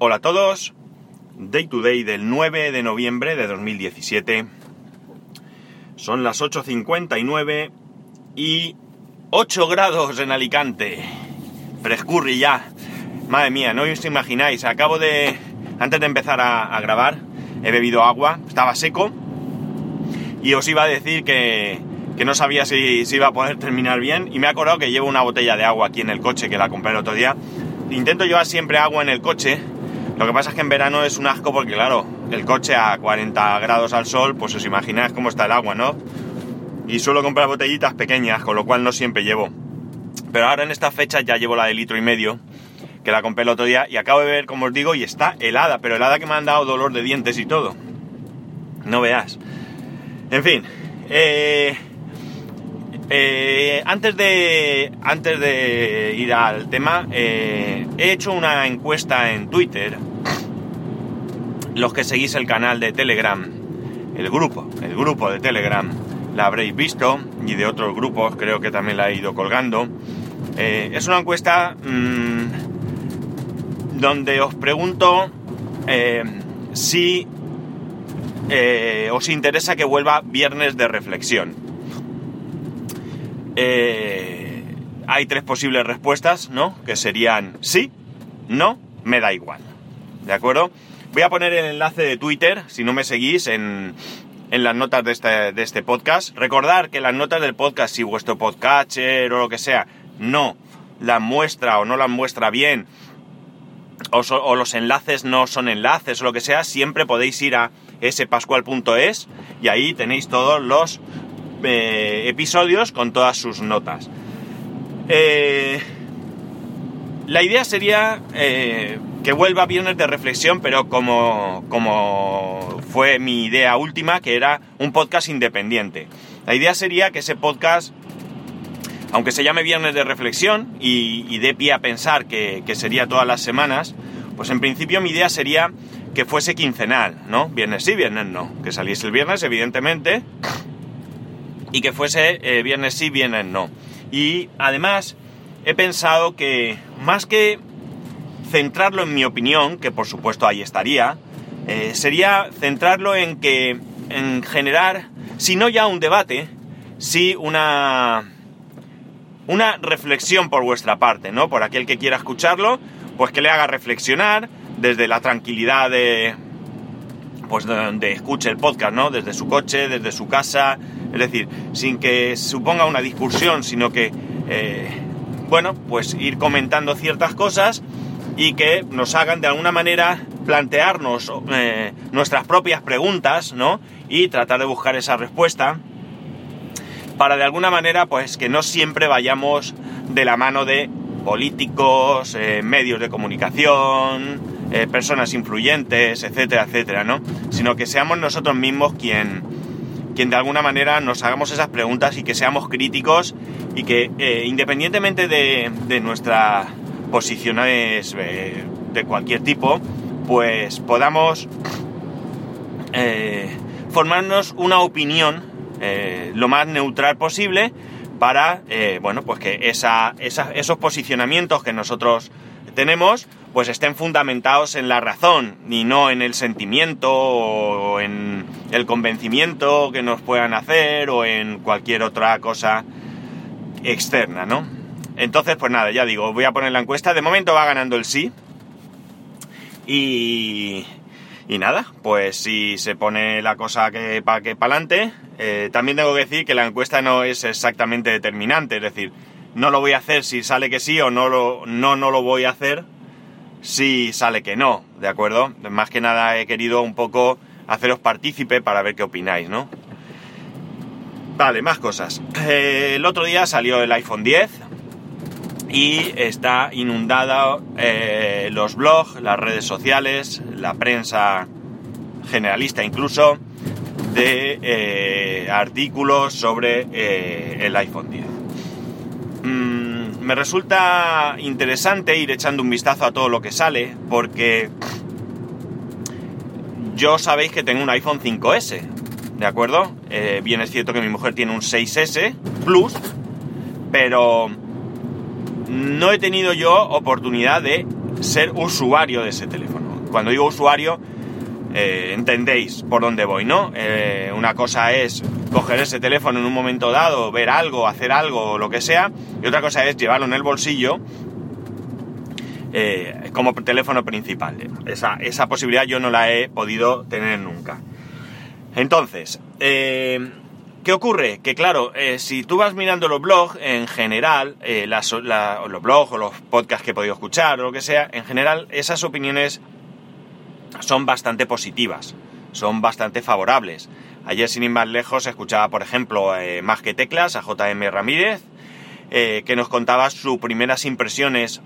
Hola a todos, Day to Day del 9 de noviembre de 2017. Son las 8.59 y 8 grados en Alicante. Frescurri ya. Madre mía, no os imagináis, acabo de... Antes de empezar a, a grabar, he bebido agua, estaba seco y os iba a decir que, que no sabía si, si, iba a poder terminar bien y me he acordado que llevo una botella de agua aquí en el coche que la compré el otro día. Intento llevar siempre agua en el coche, lo que pasa es que en verano es un asco porque claro, el coche a 40 grados al sol, pues os imagináis cómo está el agua, ¿no? Y suelo comprar botellitas pequeñas, con lo cual no siempre llevo. Pero ahora en estas fechas ya llevo la de litro y medio, que la compré el otro día y acabo de ver, como os digo, y está helada, pero helada que me han dado dolor de dientes y todo. No veas. En fin, eh, eh, antes, de, antes de ir al tema, eh, he hecho una encuesta en Twitter. Los que seguís el canal de Telegram, el grupo, el grupo de Telegram, la habréis visto, y de otros grupos creo que también la he ido colgando. Eh, es una encuesta mmm, donde os pregunto eh, si eh, os interesa que vuelva viernes de reflexión. Hay tres posibles respuestas, ¿no? Que serían sí, no, me da igual. ¿De acuerdo? Voy a poner el enlace de Twitter, si no me seguís, en, en las notas de este, de este, podcast. Recordar que las notas del podcast, si vuestro podcatcher o lo que sea, no las muestra o no las muestra bien, o, los enlaces no son enlaces o lo que sea, siempre podéis ir a spascual.es y ahí tenéis todos los eh, episodios con todas sus notas. Eh, la idea sería eh, que vuelva viernes de reflexión, pero como, como fue mi idea última, que era un podcast independiente. La idea sería que ese podcast, aunque se llame viernes de reflexión y, y dé pie a pensar que, sería todas las semanas, pues en principio mi idea sería que fuese quincenal, ¿no? Viernes sí, viernes no. Que saliese el viernes, evidentemente, y que fuese eh, viernes sí, viernes no. Y además he pensado que más que centrarlo en mi opinión, que por supuesto ahí estaría, eh, sería centrarlo en que, en generar, si no ya un debate, sí una, una reflexión por vuestra parte, ¿no? Por aquel que quiera escucharlo, pues que le haga reflexionar desde la tranquilidad de, pues donde escuche el podcast, ¿no? Desde su coche, desde su casa, es decir, sin que suponga una discusión, sino que, eh, bueno, pues ir comentando ciertas cosas y que nos hagan de alguna manera plantearnos eh, nuestras propias preguntas, ¿no? Y tratar de buscar esa respuesta para de alguna manera, pues que no siempre vayamos de la mano de políticos, eh, medios de comunicación, eh, personas influyentes, etcétera, etcétera, ¿no? Sino que seamos nosotros mismos quien, quien de alguna manera nos hagamos esas preguntas y que seamos críticos y que independientemente de, nuestras posiciones eh, de cualquier tipo, pues podamos eh, formarnos una opinión eh, lo más neutral posible para, bueno, pues que esa, esa, esos posicionamientos que nosotros tenemos, pues estén fundamentados en la razón y no en el sentimiento o en el convencimiento que nos puedan hacer o en cualquier otra cosa externa, ¿no? Entonces, pues nada, ya digo, voy a poner la encuesta. De momento va ganando el sí. Y, y nada, pues si se pone la cosa que para que para adelante, eh, también tengo que decir que la encuesta no es exactamente determinante, es decir, no lo voy a hacer si sale que sí o no lo, no, no lo voy a hacer si sale que no, ¿de acuerdo? Más que nada he querido un poco haceros partícipe para ver qué opináis, ¿no? Vale, más cosas. Eh, el otro día salió el iPhone 10 y está inundada eh, los blogs, las redes sociales, la prensa generalista incluso, de eh, artículos sobre el iPhone 10 me resulta interesante ir echando un vistazo a todo lo que sale, porque yo sabéis que tengo un iPhone 5S, ¿de acuerdo? Eh, bien es cierto que mi mujer tiene un 6S Plus, pero no he tenido yo oportunidad de ser usuario de ese teléfono. cuando digo usuario, eh, entendéis por dónde voy, ¿no? Eh, una cosa es coger ese teléfono en un momento dado, ver algo, hacer algo, lo que sea, y otra cosa es llevarlo en el bolsillo eh, como teléfono principal. Esa, esa, posibilidad yo no la he podido tener nunca. Entonces, ¿qué ocurre? Que claro, si tú vas mirando los blogs, en general, los blogs o los podcasts que he podido escuchar o lo que sea, en general, esas opiniones son bastante positivas, son bastante favorables. Ayer, sin ir más lejos, escuchaba, por ejemplo, eh, Más que Teclas, a JM Ramírez, eh, que nos contaba sus primeras impresiones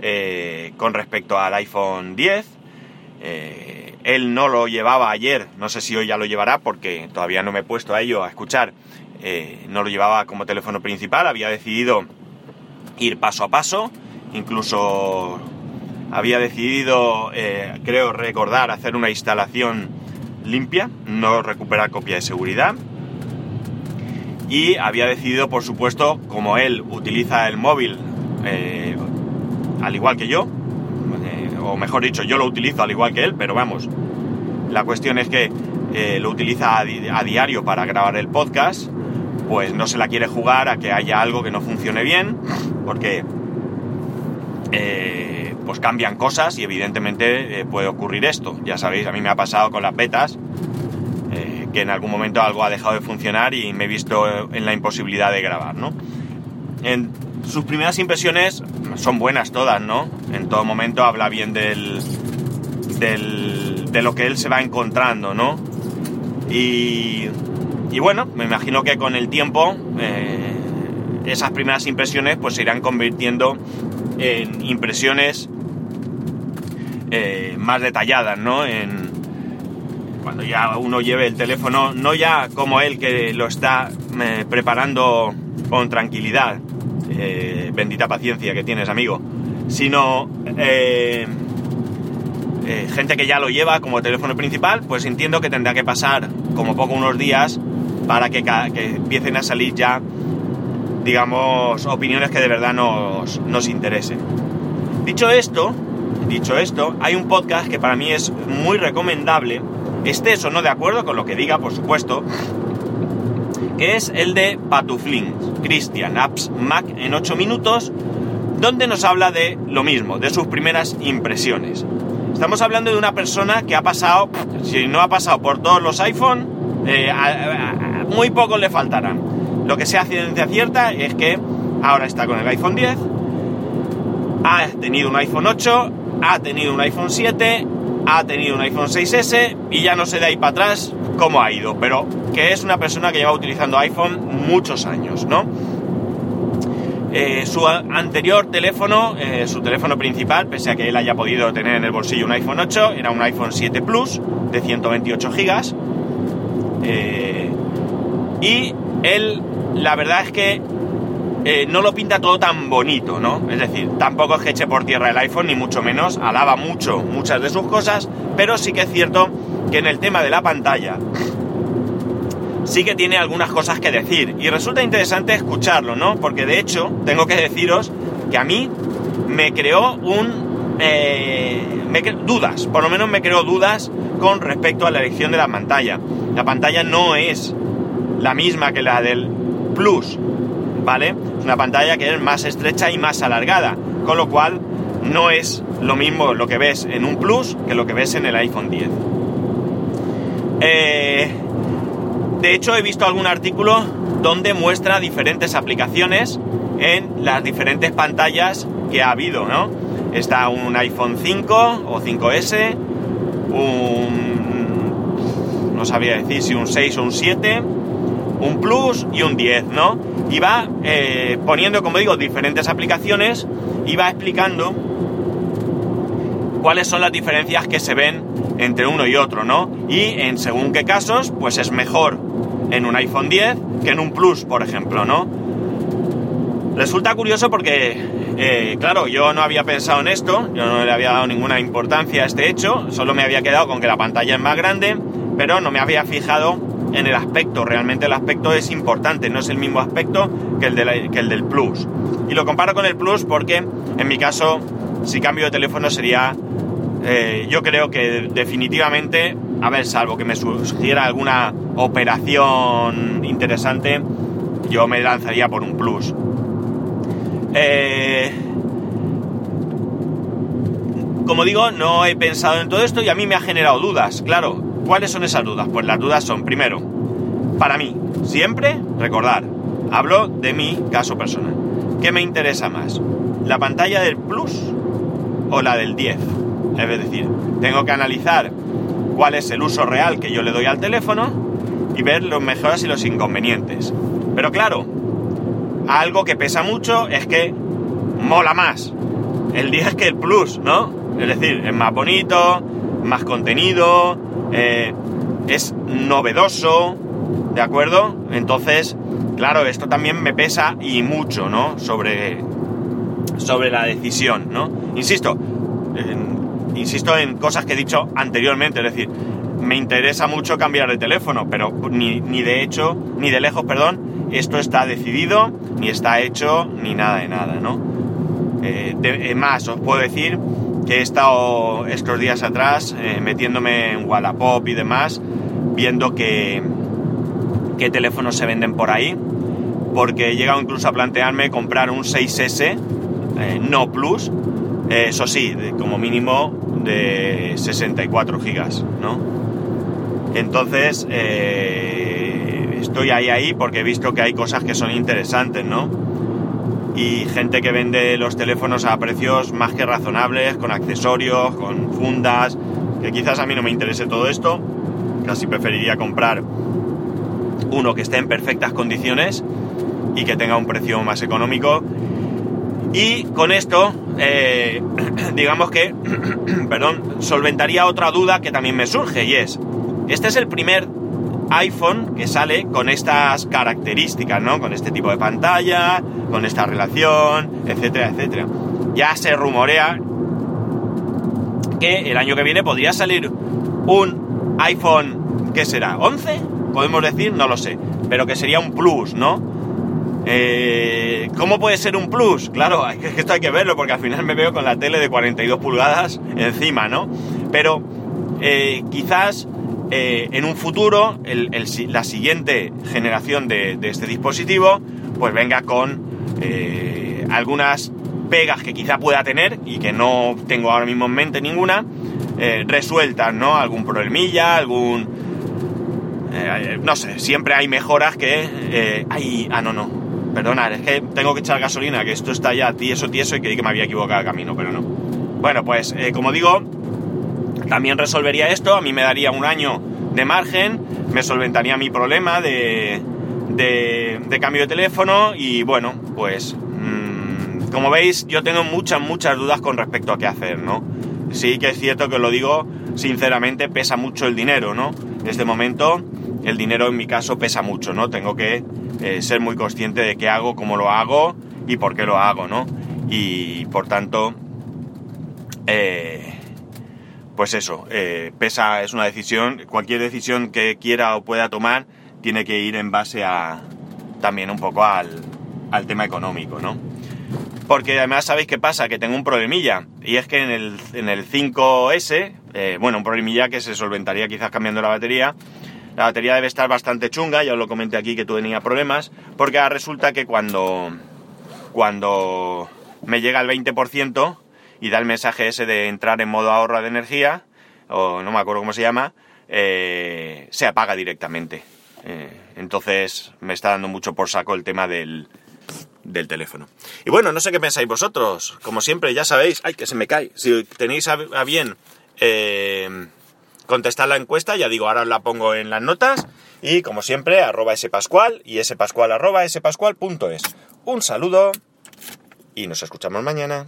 eh, con respecto al iPhone 10. Él no lo llevaba ayer, no sé si hoy ya lo llevará porque todavía no me he puesto a ello a escuchar. no lo llevaba como teléfono principal, había decidido ir paso a paso, incluso había decidido, eh, creo recordar, hacer una instalación limpia, no recuperar copia de seguridad. Y había decidido, por supuesto, como él utiliza el móvil eh, al igual que yo, eh, o mejor dicho, yo lo utilizo al igual que él, pero vamos, la cuestión es que lo utiliza a, diario para grabar el podcast, pues no se la quiere jugar a que haya algo que no funcione bien, porque pues cambian cosas y evidentemente eh, puede ocurrir esto. Ya sabéis, a mí me ha pasado con las betas, eh, que en algún momento algo ha dejado de funcionar y me he visto en la imposibilidad de grabar, ¿no? En sus primeras impresiones son buenas todas, ¿no? En todo momento habla bien del, de lo que él se va encontrando, ¿no? Y, y bueno, me imagino que con el tiempo eh, esas primeras impresiones pues se irán convirtiendo en impresiones eh, más detalladas, ¿no? En, cuando ya uno lleve el teléfono, no ya como él que lo está eh, preparando con tranquilidad, eh, bendita paciencia que tienes, amigo, sino gente que ya lo lleva como teléfono principal, pues entiendo que tendrá que pasar como poco unos días para que, que empiecen a salir ya, digamos, opiniones que de verdad nos, nos interesen. Dicho esto, Dicho esto, hay un podcast que para mí es muy recomendable, estés o no de acuerdo con lo que diga, por supuesto, que es el de Patuflin, Christian Apps Mac en 8 minutos, donde nos habla de lo mismo, de sus primeras impresiones. Estamos hablando de una persona que ha pasado, si no ha pasado por todos los iPhone, eh, muy pocos le faltarán. Lo que se hace ciencia cierta es que ahora está con el iPhone 10, ha tenido un iPhone 8 ha tenido un iPhone 7, ha tenido un iPhone 6S y ya no sé de ahí para atrás cómo ha ido, pero que es una persona que lleva utilizando iPhone muchos años, ¿no? Eh, su anterior teléfono, eh, su teléfono principal, pese a que él haya podido tener en el bolsillo un iPhone 8, era un iPhone 7 Plus de 128 GB. Eh, y él, la verdad es que no lo pinta todo tan bonito, ¿no? Es decir, tampoco es que eche por tierra el iPhone, ni mucho menos, alaba mucho muchas de sus cosas, pero sí que es cierto que en el tema de la pantalla sí que tiene algunas cosas que decir. Y resulta interesante escucharlo, ¿no? Porque de hecho, tengo que deciros que a mí me creó un... Eh, me dudas, por lo menos me creó dudas con respecto a la elección de la pantalla. La pantalla no es la misma que la del Plus, ¿vale? Es una pantalla que es más estrecha y más alargada, con lo cual no es lo mismo lo que ves en un Plus que lo que ves en el iPhone 10. Eh, de hecho, he visto algún artículo donde muestra diferentes aplicaciones en las diferentes pantallas que ha habido, ¿no? Está un iPhone 5 o 5S, un... no sabía decir si un 6 o un 7, un Plus y un 10, ¿no? Y va eh, poniendo, como digo, diferentes aplicaciones y va explicando cuáles son las diferencias que se ven entre uno y otro, ¿no? Y en según qué casos, pues es mejor en un iPhone 10 que en un Plus, por ejemplo, ¿no? Resulta curioso porque, eh, claro, yo no había pensado en esto, yo no le había dado ninguna importancia a este hecho, solo me había quedado con que la pantalla es más grande, pero no me había fijado en el aspecto. Realmente el aspecto es importante, no es el mismo aspecto que el, el del Plus. Y lo comparo con el Plus porque en mi caso, si cambio de teléfono sería eh, yo creo que definitivamente, a ver, salvo que me surgiera alguna operación interesante, yo me lanzaría por un plus. Eh, como digo, no he pensado en todo esto y a mí me ha generado dudas, claro. ¿Cuáles son esas dudas? Pues las dudas son, primero, para mí, siempre recordar, hablo de mi caso personal. ¿Qué me interesa más? ¿La pantalla del Plus o la del 10? Es decir, tengo que analizar cuál es el uso real que yo le doy al teléfono y ver los mejoras y los inconvenientes. Pero claro, algo que pesa mucho es que mola más el 10 que el Plus, ¿no? Es decir, es más bonito, más contenido, eh, es novedoso, ¿de acuerdo? Entonces, claro, esto también me pesa y mucho, ¿no? Sobre, sobre la decisión, ¿no? Insisto, insisto en cosas que he dicho anteriormente, es decir, me interesa mucho cambiar de teléfono, pero ni, de hecho, ni de lejos, perdón, esto está decidido, ni está hecho, ni nada de nada, ¿no? Eh, más, os puedo decir que he estado estos días atrás eh, metiéndome en Wallapop y demás, viendo que, qué teléfonos se venden por ahí, porque he llegado incluso a plantearme comprar un 6S eh, no Plus, eh, eso sí, como mínimo de 64 gigas, ¿no? Entonces, estoy ahí ahí porque he visto que hay cosas que son interesantes, ¿no? y gente que vende los teléfonos a precios más que razonables, con accesorios, con fundas, que quizás a mí no me interese todo esto, casi preferiría comprar uno que esté en perfectas condiciones y que tenga un precio más económico. Y con esto, eh, digamos que, perdón, solventaría otra duda que también me surge y es, este es el primer iPhone que sale con estas características, ¿no? Con este tipo de pantalla, con esta relación, etcétera, etcétera. Ya se rumorea que el año que viene podría salir un iPhone, ¿qué será? ¿11? Podemos decir, no lo sé, pero que sería un plus, ¿no? Eh, ¿Cómo puede ser un plus? Claro, esto hay que verlo porque al final me veo con la tele de 42 pulgadas encima, ¿no? Pero eh, quizás eh, en un futuro la siguiente generación de, este dispositivo pues venga con eh, algunas pegas que quizá pueda tener y que no tengo ahora mismo en mente ninguna resueltas, ¿no? Algún problemilla, algún... no sé, siempre hay mejoras que... hay... Ah, no, no. Perdonad, es que tengo que echar gasolina, que esto está ya tieso, tieso y creí que me había equivocado el camino, pero no. Bueno, pues como digo, también resolvería esto, a mí me daría un año de margen, me solventaría mi problema de, de, cambio de teléfono y bueno, pues mm, como veis yo tengo muchas, muchas dudas con respecto a qué hacer, ¿no? Sí que es cierto que lo digo sinceramente, pesa mucho el dinero, ¿no? En este momento el dinero en mi caso pesa mucho, ¿no? Tengo que eh, ser muy consciente de qué hago, cómo lo hago y por qué lo hago, ¿no? Y por tanto, eh, pues eso, eh, pesa, es una decisión, cualquier decisión que quiera o pueda tomar tiene que ir en base a también un poco al, tema económico, ¿no? Porque además sabéis qué pasa, que tengo un problemilla, y es que en el, en el 5S, eh, bueno, un problemilla que se solventaría quizás cambiando la batería, la batería debe estar bastante chunga, ya os lo comenté aquí que tenía problemas, porque resulta que cuando, cuando me llega el 20%, y da el mensaje ese de entrar en modo ahorro de energía, o no me acuerdo cómo se llama, eh, se apaga directamente. Eh, entonces me está dando mucho por saco el tema del, del teléfono. Y bueno, no sé qué pensáis vosotros. Como siempre, ya sabéis, ay, que se me cae. Si tenéis a, bien eh, contestar la encuesta, ya digo, ahora la pongo en las notas. Y como siempre, arroba spascual y spascual arroba spascual.es. Un saludo y nos escuchamos mañana.